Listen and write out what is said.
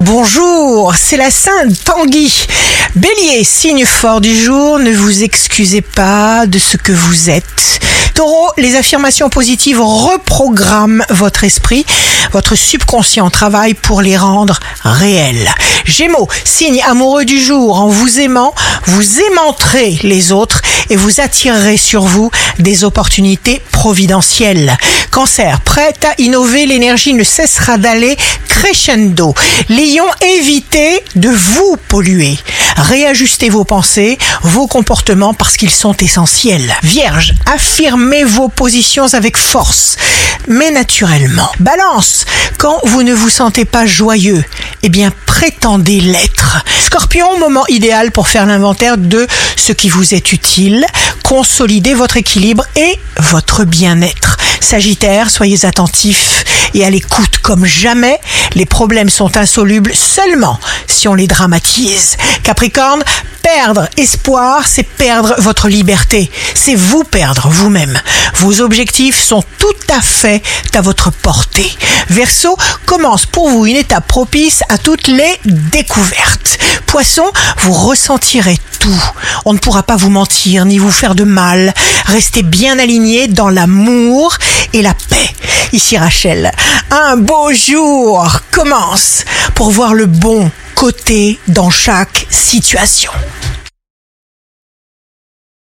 Bonjour, c'est la Sainte Tanguy. Bélier, signe fort du jour, ne vous excusez pas de ce que vous êtes. Taureau, les affirmations positives reprogramment votre esprit. Votre subconscient travaille pour les rendre réels. Gémeaux, signe amoureux du jour, en vous aimant, vous aimanterez les autres et vous attirerez sur vous des opportunités providentielles. Cancer, prête à innover, l'énergie ne cessera d'aller crescendo. Lion, évitez de vous polluer. Réajustez vos pensées, vos comportements parce qu'ils sont essentiels. Vierge, affirmez vos positions avec force, mais naturellement. Balance, quand vous ne vous sentez pas joyeux, eh bien prétendez l'être. Scorpion, moment idéal pour faire l'inventaire de ce qui vous est utile, consolider votre équilibre et votre bien-être. Sagittaire, soyez attentifs et à l'écoute comme jamais. Les problèmes sont insolubles seulement si on les dramatise. Capricorne, perdre espoir, c'est perdre votre liberté. C'est vous perdre vous-même. Vos objectifs sont tout à fait à votre portée. Verseau, commence pour vous une étape propice à toutes les découvertes. Poisson, vous ressentirez tout. On ne pourra pas vous mentir ni vous faire de mal. Restez bien aligné dans l'amour et la paix. Ici Rachel, un beau jour commence pour voir le bon côté dans chaque situation.